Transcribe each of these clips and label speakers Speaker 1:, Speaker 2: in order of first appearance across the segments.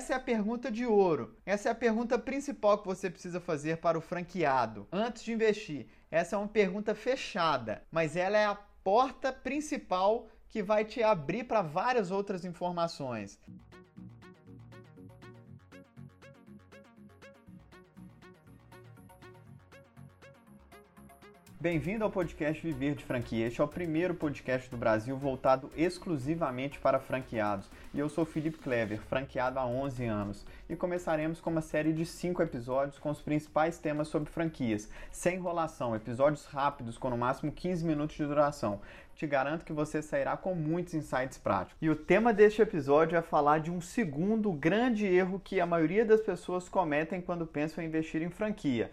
Speaker 1: essa é a pergunta de ouro. Essa é a pergunta principal que você precisa fazer para o franqueado antes de investir. Essa é uma pergunta fechada, mas ela é a porta principal que vai te abrir para várias outras informações. Bem-vindo ao podcast Viver de Franquia. Este é o primeiro podcast do Brasil voltado exclusivamente para franqueados. E eu sou Felipe Clever, franqueado há 11 anos. E começaremos com uma série de 5 episódios com os principais temas sobre franquias, sem enrolação, episódios rápidos com no máximo 15 minutos de duração. Te garanto que você sairá com muitos insights práticos. E o tema deste episódio é falar de um segundo grande erro que a maioria das pessoas cometem quando pensam em investir em franquia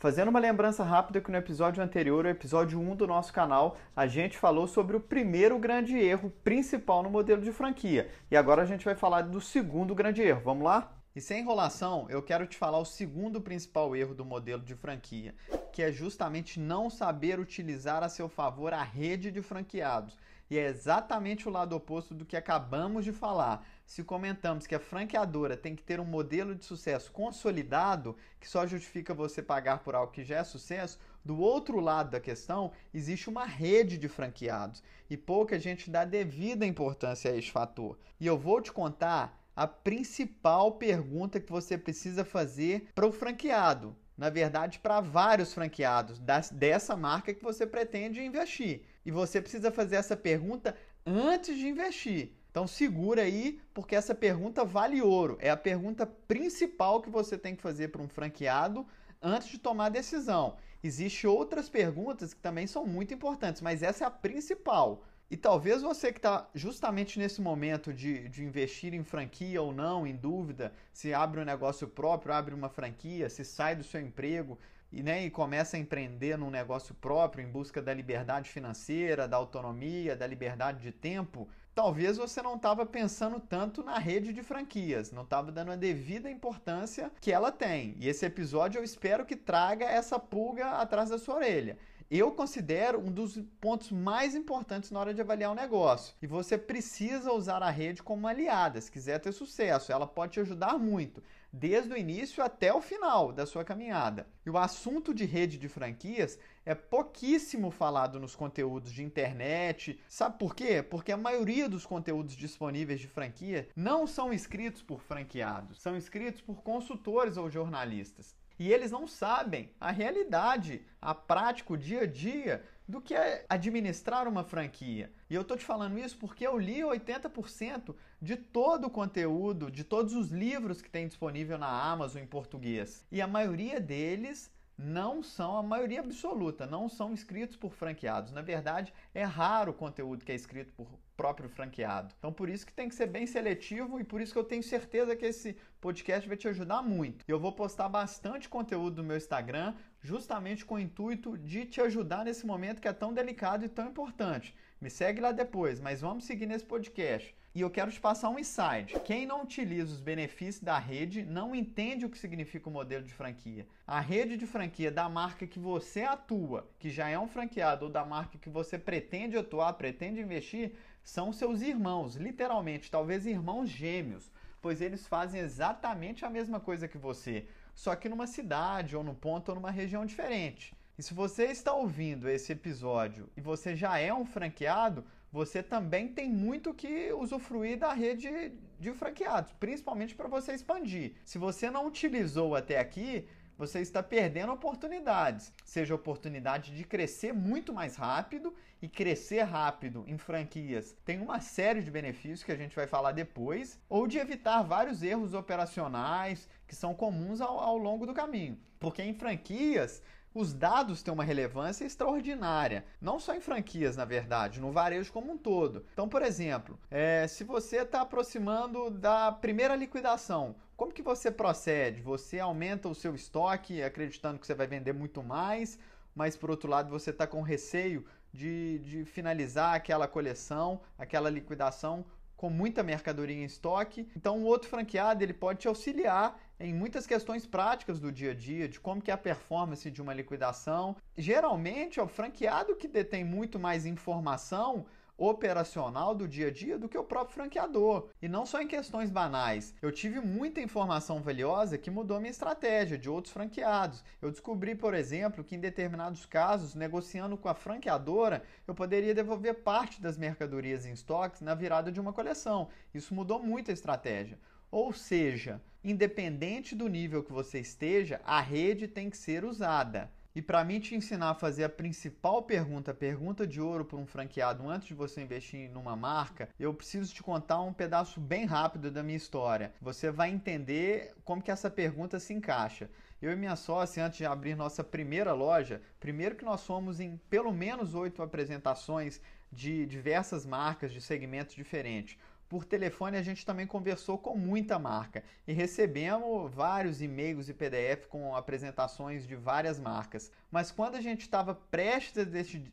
Speaker 1: Fazendo uma lembrança rápida que no episódio anterior, o episódio 1 do nosso canal, a gente falou sobre o primeiro grande erro principal no modelo de franquia. E agora a gente vai falar do segundo grande erro. Vamos lá? E sem enrolação, eu quero te falar o segundo principal erro do modelo de franquia, que é justamente não saber utilizar a seu favor a rede de franqueados. E é exatamente o lado oposto do que acabamos de falar. Se comentamos que a franqueadora tem que ter um modelo de sucesso consolidado, que só justifica você pagar por algo que já é sucesso, do outro lado da questão, existe uma rede de franqueados e pouca gente dá devida importância a este fator. E eu vou te contar a principal pergunta que você precisa fazer para o franqueado. Na verdade, para vários franqueados dessa marca que você pretende investir. E você precisa fazer essa pergunta antes de investir. Então segura aí, porque essa pergunta vale ouro. É a pergunta principal que você tem que fazer para um franqueado antes de tomar a decisão. Existem outras perguntas que também são muito importantes, mas essa é a principal. E talvez você que está justamente nesse momento de, de investir em franquia ou não, em dúvida, se abre um negócio próprio, abre uma franquia, se sai do seu emprego, e, né, e começa a empreender num negócio próprio em busca da liberdade financeira, da autonomia, da liberdade de tempo, talvez você não estava pensando tanto na rede de franquias, não estava dando a devida importância que ela tem. E esse episódio eu espero que traga essa pulga atrás da sua orelha eu considero um dos pontos mais importantes na hora de avaliar um negócio. E você precisa usar a rede como aliada se quiser ter sucesso. Ela pode te ajudar muito, desde o início até o final da sua caminhada. E o assunto de rede de franquias é pouquíssimo falado nos conteúdos de internet. Sabe por quê? Porque a maioria dos conteúdos disponíveis de franquia não são escritos por franqueados, são escritos por consultores ou jornalistas e eles não sabem a realidade, a prática, o dia a dia do que é administrar uma franquia. E eu estou te falando isso porque eu li 80% de todo o conteúdo, de todos os livros que tem disponível na Amazon em português. E a maioria deles não são, a maioria absoluta, não são escritos por franqueados. Na verdade, é raro o conteúdo que é escrito por próprio franqueado. Então, por isso que tem que ser bem seletivo e por isso que eu tenho certeza que esse podcast vai te ajudar muito. Eu vou postar bastante conteúdo no meu Instagram, justamente com o intuito de te ajudar nesse momento que é tão delicado e tão importante. Me segue lá depois, mas vamos seguir nesse podcast. E eu quero te passar um insight. Quem não utiliza os benefícios da rede não entende o que significa o modelo de franquia. A rede de franquia da marca que você atua, que já é um franqueado, ou da marca que você pretende atuar, pretende investir, são seus irmãos, literalmente, talvez irmãos gêmeos, pois eles fazem exatamente a mesma coisa que você, só que numa cidade, ou num ponto, ou numa região diferente. E se você está ouvindo esse episódio e você já é um franqueado, você também tem muito que usufruir da rede de franqueados, principalmente para você expandir. Se você não utilizou até aqui, você está perdendo oportunidades. Seja oportunidade de crescer muito mais rápido e crescer rápido em franquias tem uma série de benefícios que a gente vai falar depois, ou de evitar vários erros operacionais que são comuns ao, ao longo do caminho. Porque em franquias os dados têm uma relevância extraordinária, não só em franquias, na verdade, no varejo como um todo. Então, por exemplo, é, se você está aproximando da primeira liquidação, como que você procede? Você aumenta o seu estoque acreditando que você vai vender muito mais, mas por outro lado você está com receio de, de finalizar aquela coleção, aquela liquidação com muita mercadoria em estoque. Então, o outro franqueado ele pode te auxiliar em muitas questões práticas do dia a dia, de como que é a performance de uma liquidação. Geralmente, é o franqueado que detém muito mais informação operacional do dia a dia do que o próprio franqueador. E não só em questões banais. Eu tive muita informação valiosa que mudou minha estratégia de outros franqueados. Eu descobri, por exemplo, que em determinados casos, negociando com a franqueadora, eu poderia devolver parte das mercadorias em estoques na virada de uma coleção. Isso mudou muito a estratégia. Ou seja, independente do nível que você esteja, a rede tem que ser usada. E para mim te ensinar a fazer a principal pergunta, a pergunta de ouro para um franqueado antes de você investir numa marca, eu preciso te contar um pedaço bem rápido da minha história. Você vai entender como que essa pergunta se encaixa. Eu e minha sócia, antes de abrir nossa primeira loja, primeiro que nós fomos em pelo menos oito apresentações de diversas marcas de segmentos diferentes. Por telefone a gente também conversou com muita marca e recebemos vários e-mails e PDF com apresentações de várias marcas. Mas quando a gente estava prestes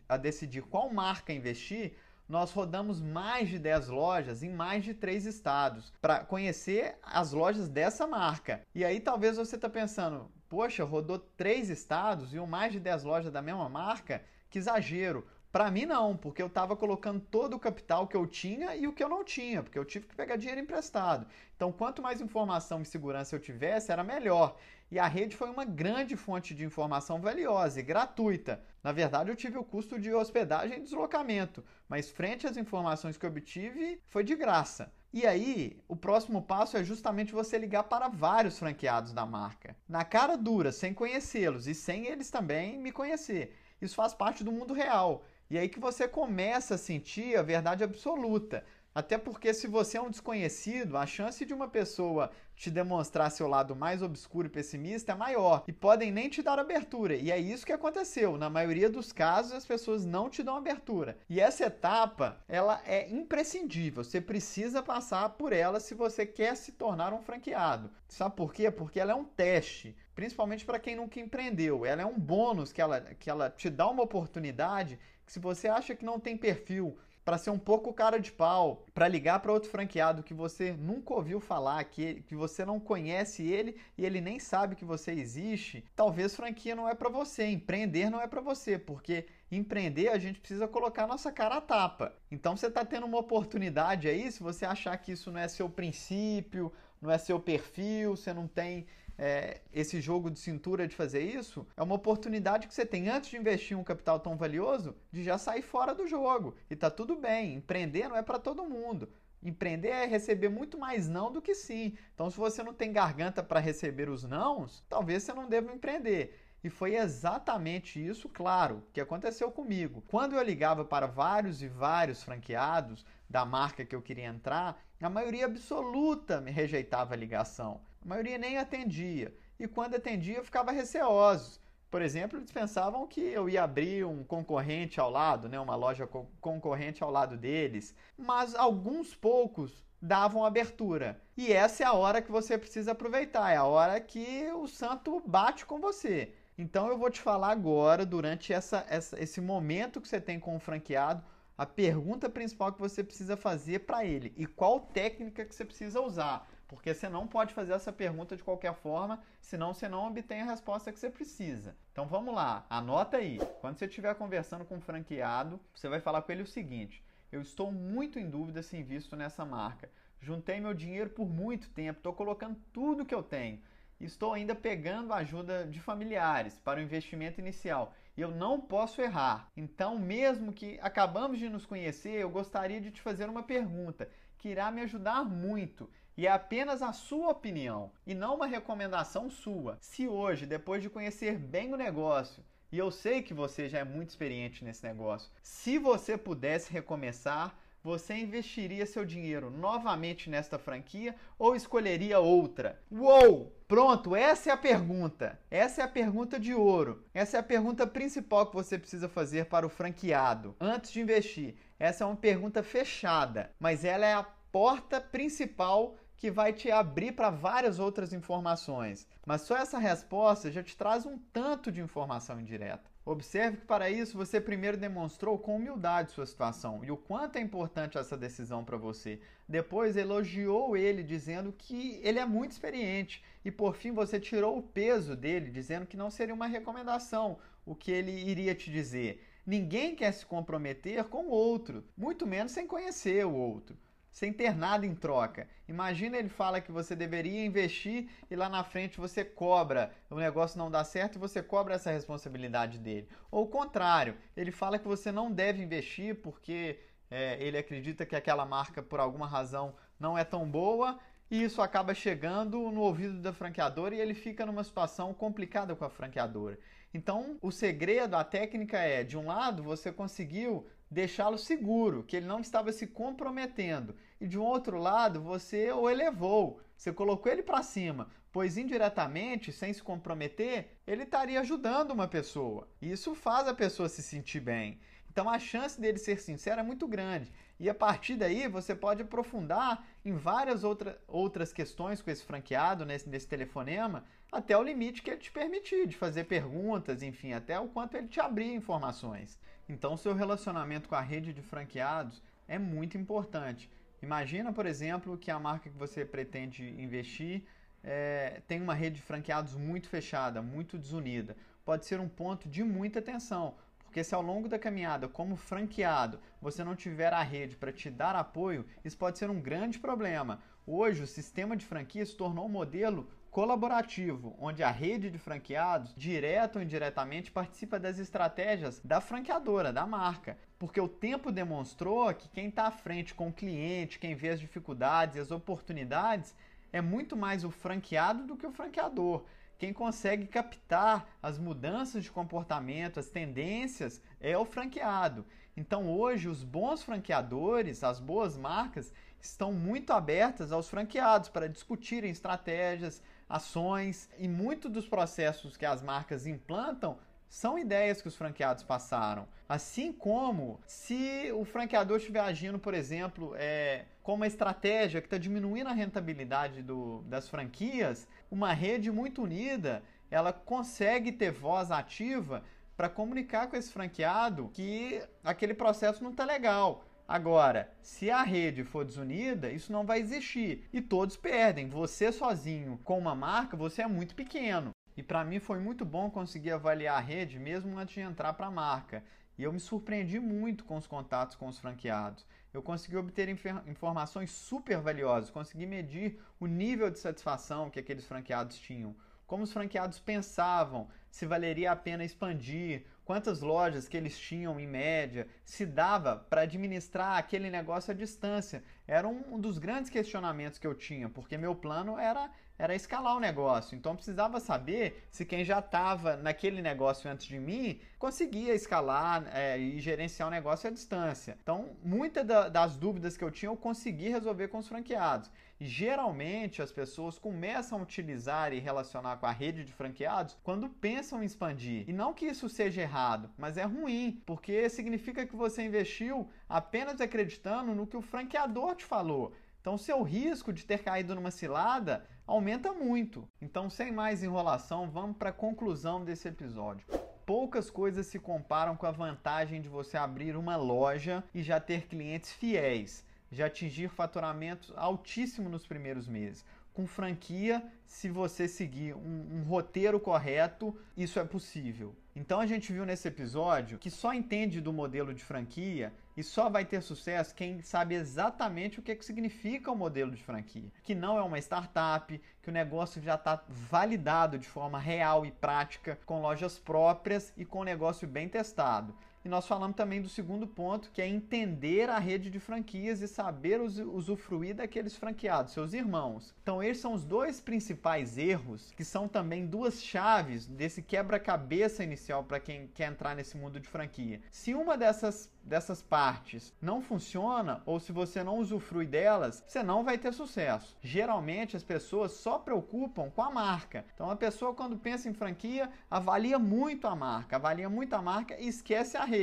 Speaker 1: a decidir qual marca investir, nós rodamos mais de 10 lojas em mais de 3 estados para conhecer as lojas dessa marca. E aí talvez você está pensando, poxa, rodou 3 estados e mais de 10 lojas da mesma marca? Que exagero! Para mim não, porque eu estava colocando todo o capital que eu tinha e o que eu não tinha, porque eu tive que pegar dinheiro emprestado. Então, quanto mais informação e segurança eu tivesse, era melhor. E a rede foi uma grande fonte de informação valiosa e gratuita. Na verdade, eu tive o custo de hospedagem e deslocamento, mas frente às informações que obtive, foi de graça. E aí, o próximo passo é justamente você ligar para vários franqueados da marca. Na cara dura, sem conhecê-los e sem eles também me conhecer. Isso faz parte do mundo real. E aí que você começa a sentir a verdade absoluta. Até porque se você é um desconhecido, a chance de uma pessoa te demonstrar seu lado mais obscuro e pessimista é maior e podem nem te dar abertura. E é isso que aconteceu. Na maioria dos casos, as pessoas não te dão abertura. E essa etapa, ela é imprescindível. Você precisa passar por ela se você quer se tornar um franqueado. Sabe por quê? Porque ela é um teste principalmente para quem nunca empreendeu. Ela é um bônus que ela, que ela te dá uma oportunidade se você acha que não tem perfil para ser um pouco cara de pau, para ligar para outro franqueado que você nunca ouviu falar, que, que você não conhece ele e ele nem sabe que você existe, talvez franquia não é para você, empreender não é para você, porque empreender a gente precisa colocar nossa cara a tapa. Então você está tendo uma oportunidade aí, se você achar que isso não é seu princípio, não é seu perfil, você não tem é, esse jogo de cintura de fazer isso, é uma oportunidade que você tem antes de investir um capital tão valioso, de já sair fora do jogo. E tá tudo bem, empreender não é para todo mundo. Empreender é receber muito mais não do que sim. Então, se você não tem garganta para receber os nãos, talvez você não deva empreender. E foi exatamente isso, claro, que aconteceu comigo. Quando eu ligava para vários e vários franqueados da marca que eu queria entrar, a maioria absoluta me rejeitava a ligação. A maioria nem atendia. E quando atendia, ficava receosos. Por exemplo, eles pensavam que eu ia abrir um concorrente ao lado, né, uma loja co concorrente ao lado deles. Mas alguns poucos davam abertura. E essa é a hora que você precisa aproveitar, é a hora que o santo bate com você. Então eu vou te falar agora, durante essa, essa, esse momento que você tem com o franqueado, a pergunta principal que você precisa fazer para ele e qual técnica que você precisa usar. Porque você não pode fazer essa pergunta de qualquer forma, senão você não obtém a resposta que você precisa. Então vamos lá, anota aí. Quando você estiver conversando com um franqueado, você vai falar com ele o seguinte: eu estou muito em dúvida se invisto nessa marca. Juntei meu dinheiro por muito tempo, estou colocando tudo que eu tenho. Estou ainda pegando ajuda de familiares para o investimento inicial e eu não posso errar. Então, mesmo que acabamos de nos conhecer, eu gostaria de te fazer uma pergunta que irá me ajudar muito e é apenas a sua opinião e não uma recomendação sua. Se hoje, depois de conhecer bem o negócio, e eu sei que você já é muito experiente nesse negócio, se você pudesse recomeçar, você investiria seu dinheiro novamente nesta franquia ou escolheria outra? Uou! Pronto, essa é a pergunta. Essa é a pergunta de ouro. Essa é a pergunta principal que você precisa fazer para o franqueado antes de investir. Essa é uma pergunta fechada, mas ela é a porta principal que vai te abrir para várias outras informações. Mas só essa resposta já te traz um tanto de informação indireta. Observe que para isso você primeiro demonstrou com humildade sua situação e o quanto é importante essa decisão para você. Depois elogiou ele dizendo que ele é muito experiente e por fim você tirou o peso dele dizendo que não seria uma recomendação o que ele iria te dizer. Ninguém quer se comprometer com o outro, muito menos sem conhecer o outro sem ter nada em troca. Imagina ele fala que você deveria investir e lá na frente você cobra, o negócio não dá certo e você cobra essa responsabilidade dele. Ou o contrário, ele fala que você não deve investir porque é, ele acredita que aquela marca, por alguma razão, não é tão boa e isso acaba chegando no ouvido da franqueadora e ele fica numa situação complicada com a franqueadora. Então, o segredo, a técnica é, de um lado, você conseguiu deixá-lo seguro, que ele não estava se comprometendo. E de um outro lado, você o elevou, você colocou ele para cima, pois indiretamente, sem se comprometer, ele estaria ajudando uma pessoa. E isso faz a pessoa se sentir bem. Então a chance dele ser sincero é muito grande. E a partir daí você pode aprofundar em várias outra, outras questões com esse franqueado, nesse, nesse telefonema, até o limite que ele te permitir, de fazer perguntas, enfim, até o quanto ele te abrir informações. Então, seu relacionamento com a rede de franqueados é muito importante. Imagina, por exemplo, que a marca que você pretende investir é, tem uma rede de franqueados muito fechada, muito desunida. Pode ser um ponto de muita atenção, porque se ao longo da caminhada, como franqueado, você não tiver a rede para te dar apoio, isso pode ser um grande problema. Hoje, o sistema de franquia se tornou um modelo colaborativo, onde a rede de franqueados, direto ou indiretamente, participa das estratégias da franqueadora, da marca. Porque o tempo demonstrou que quem está à frente com o cliente, quem vê as dificuldades e as oportunidades, é muito mais o franqueado do que o franqueador. Quem consegue captar as mudanças de comportamento, as tendências, é o franqueado. Então hoje os bons franqueadores, as boas marcas, estão muito abertas aos franqueados para discutirem estratégias, ações e muito dos processos que as marcas implantam são ideias que os franqueados passaram. Assim como se o franqueador estiver agindo, por exemplo, é, com uma estratégia que está diminuindo a rentabilidade do, das franquias, uma rede muito unida ela consegue ter voz ativa para comunicar com esse franqueado que aquele processo não está legal. Agora, se a rede for desunida, isso não vai existir e todos perdem. Você sozinho com uma marca, você é muito pequeno. E para mim foi muito bom conseguir avaliar a rede mesmo antes de entrar para a marca. E eu me surpreendi muito com os contatos com os franqueados. Eu consegui obter informações super valiosas, consegui medir o nível de satisfação que aqueles franqueados tinham, como os franqueados pensavam, se valeria a pena expandir, quantas lojas que eles tinham em média, se dava para administrar aquele negócio à distância. Era um dos grandes questionamentos que eu tinha, porque meu plano era era escalar o negócio. Então precisava saber se quem já estava naquele negócio antes de mim conseguia escalar é, e gerenciar o negócio à distância. Então, muitas da, das dúvidas que eu tinha eu consegui resolver com os franqueados. E geralmente as pessoas começam a utilizar e relacionar com a rede de franqueados quando pensam em expandir. E não que isso seja errado, mas é ruim, porque significa que você investiu apenas acreditando no que o franqueador te falou. Então, seu risco de ter caído numa cilada aumenta muito. Então, sem mais enrolação, vamos para a conclusão desse episódio. Poucas coisas se comparam com a vantagem de você abrir uma loja e já ter clientes fiéis, já atingir faturamentos altíssimos nos primeiros meses com franquia, se você seguir um, um, roteiro correto, isso é possível. Então a gente viu nesse episódio que só entende do modelo de franquia e só vai ter sucesso quem sabe exatamente o que, é que significa o modelo de franquia. Que não é uma startup, que o negócio já está validado de forma real e prática, com lojas próprias e com o negócio bem testado. E nós falamos também do segundo ponto, que é entender a rede de franquias e saber usufruir daqueles franqueados, seus irmãos. Então, esses são os dois principais erros, que são também duas chaves desse quebra-cabeça inicial para quem quer entrar nesse mundo de franquia. Se uma dessas dessas partes não funciona ou se você não usufrui delas, você não vai ter sucesso. Geralmente as pessoas só preocupam com a marca. Então a pessoa quando pensa em franquia avalia muito a marca, avalia muito a marca e esquece a rede.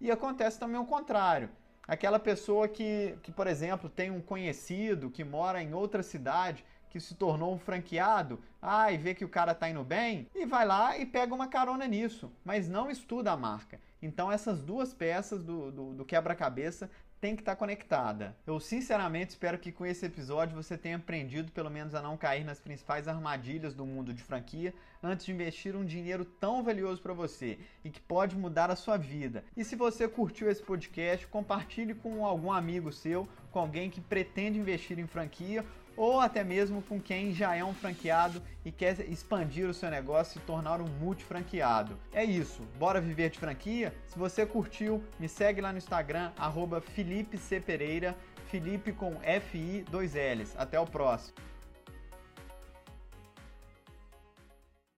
Speaker 1: E acontece também o contrário. Aquela pessoa que, que, por exemplo, tem um conhecido que mora em outra cidade que se tornou um franqueado, ah, e vê que o cara tá indo bem, e vai lá e pega uma carona nisso, mas não estuda a marca. Então essas duas peças do, do, do quebra-cabeça tem que estar conectada. Eu sinceramente espero que com esse episódio você tenha aprendido pelo menos a não cair nas principais armadilhas do mundo de franquia antes de investir um dinheiro tão valioso para você e que pode mudar a sua vida. E se você curtiu esse podcast, compartilhe com algum amigo seu, com alguém que pretende investir em franquia ou até mesmo com quem já é um franqueado e quer expandir o seu negócio e tornar um multifranqueado. É isso, bora viver de franquia? Se você curtiu, me segue lá no Instagram, arroba Felipe com F-I, dois L's. Até o próximo.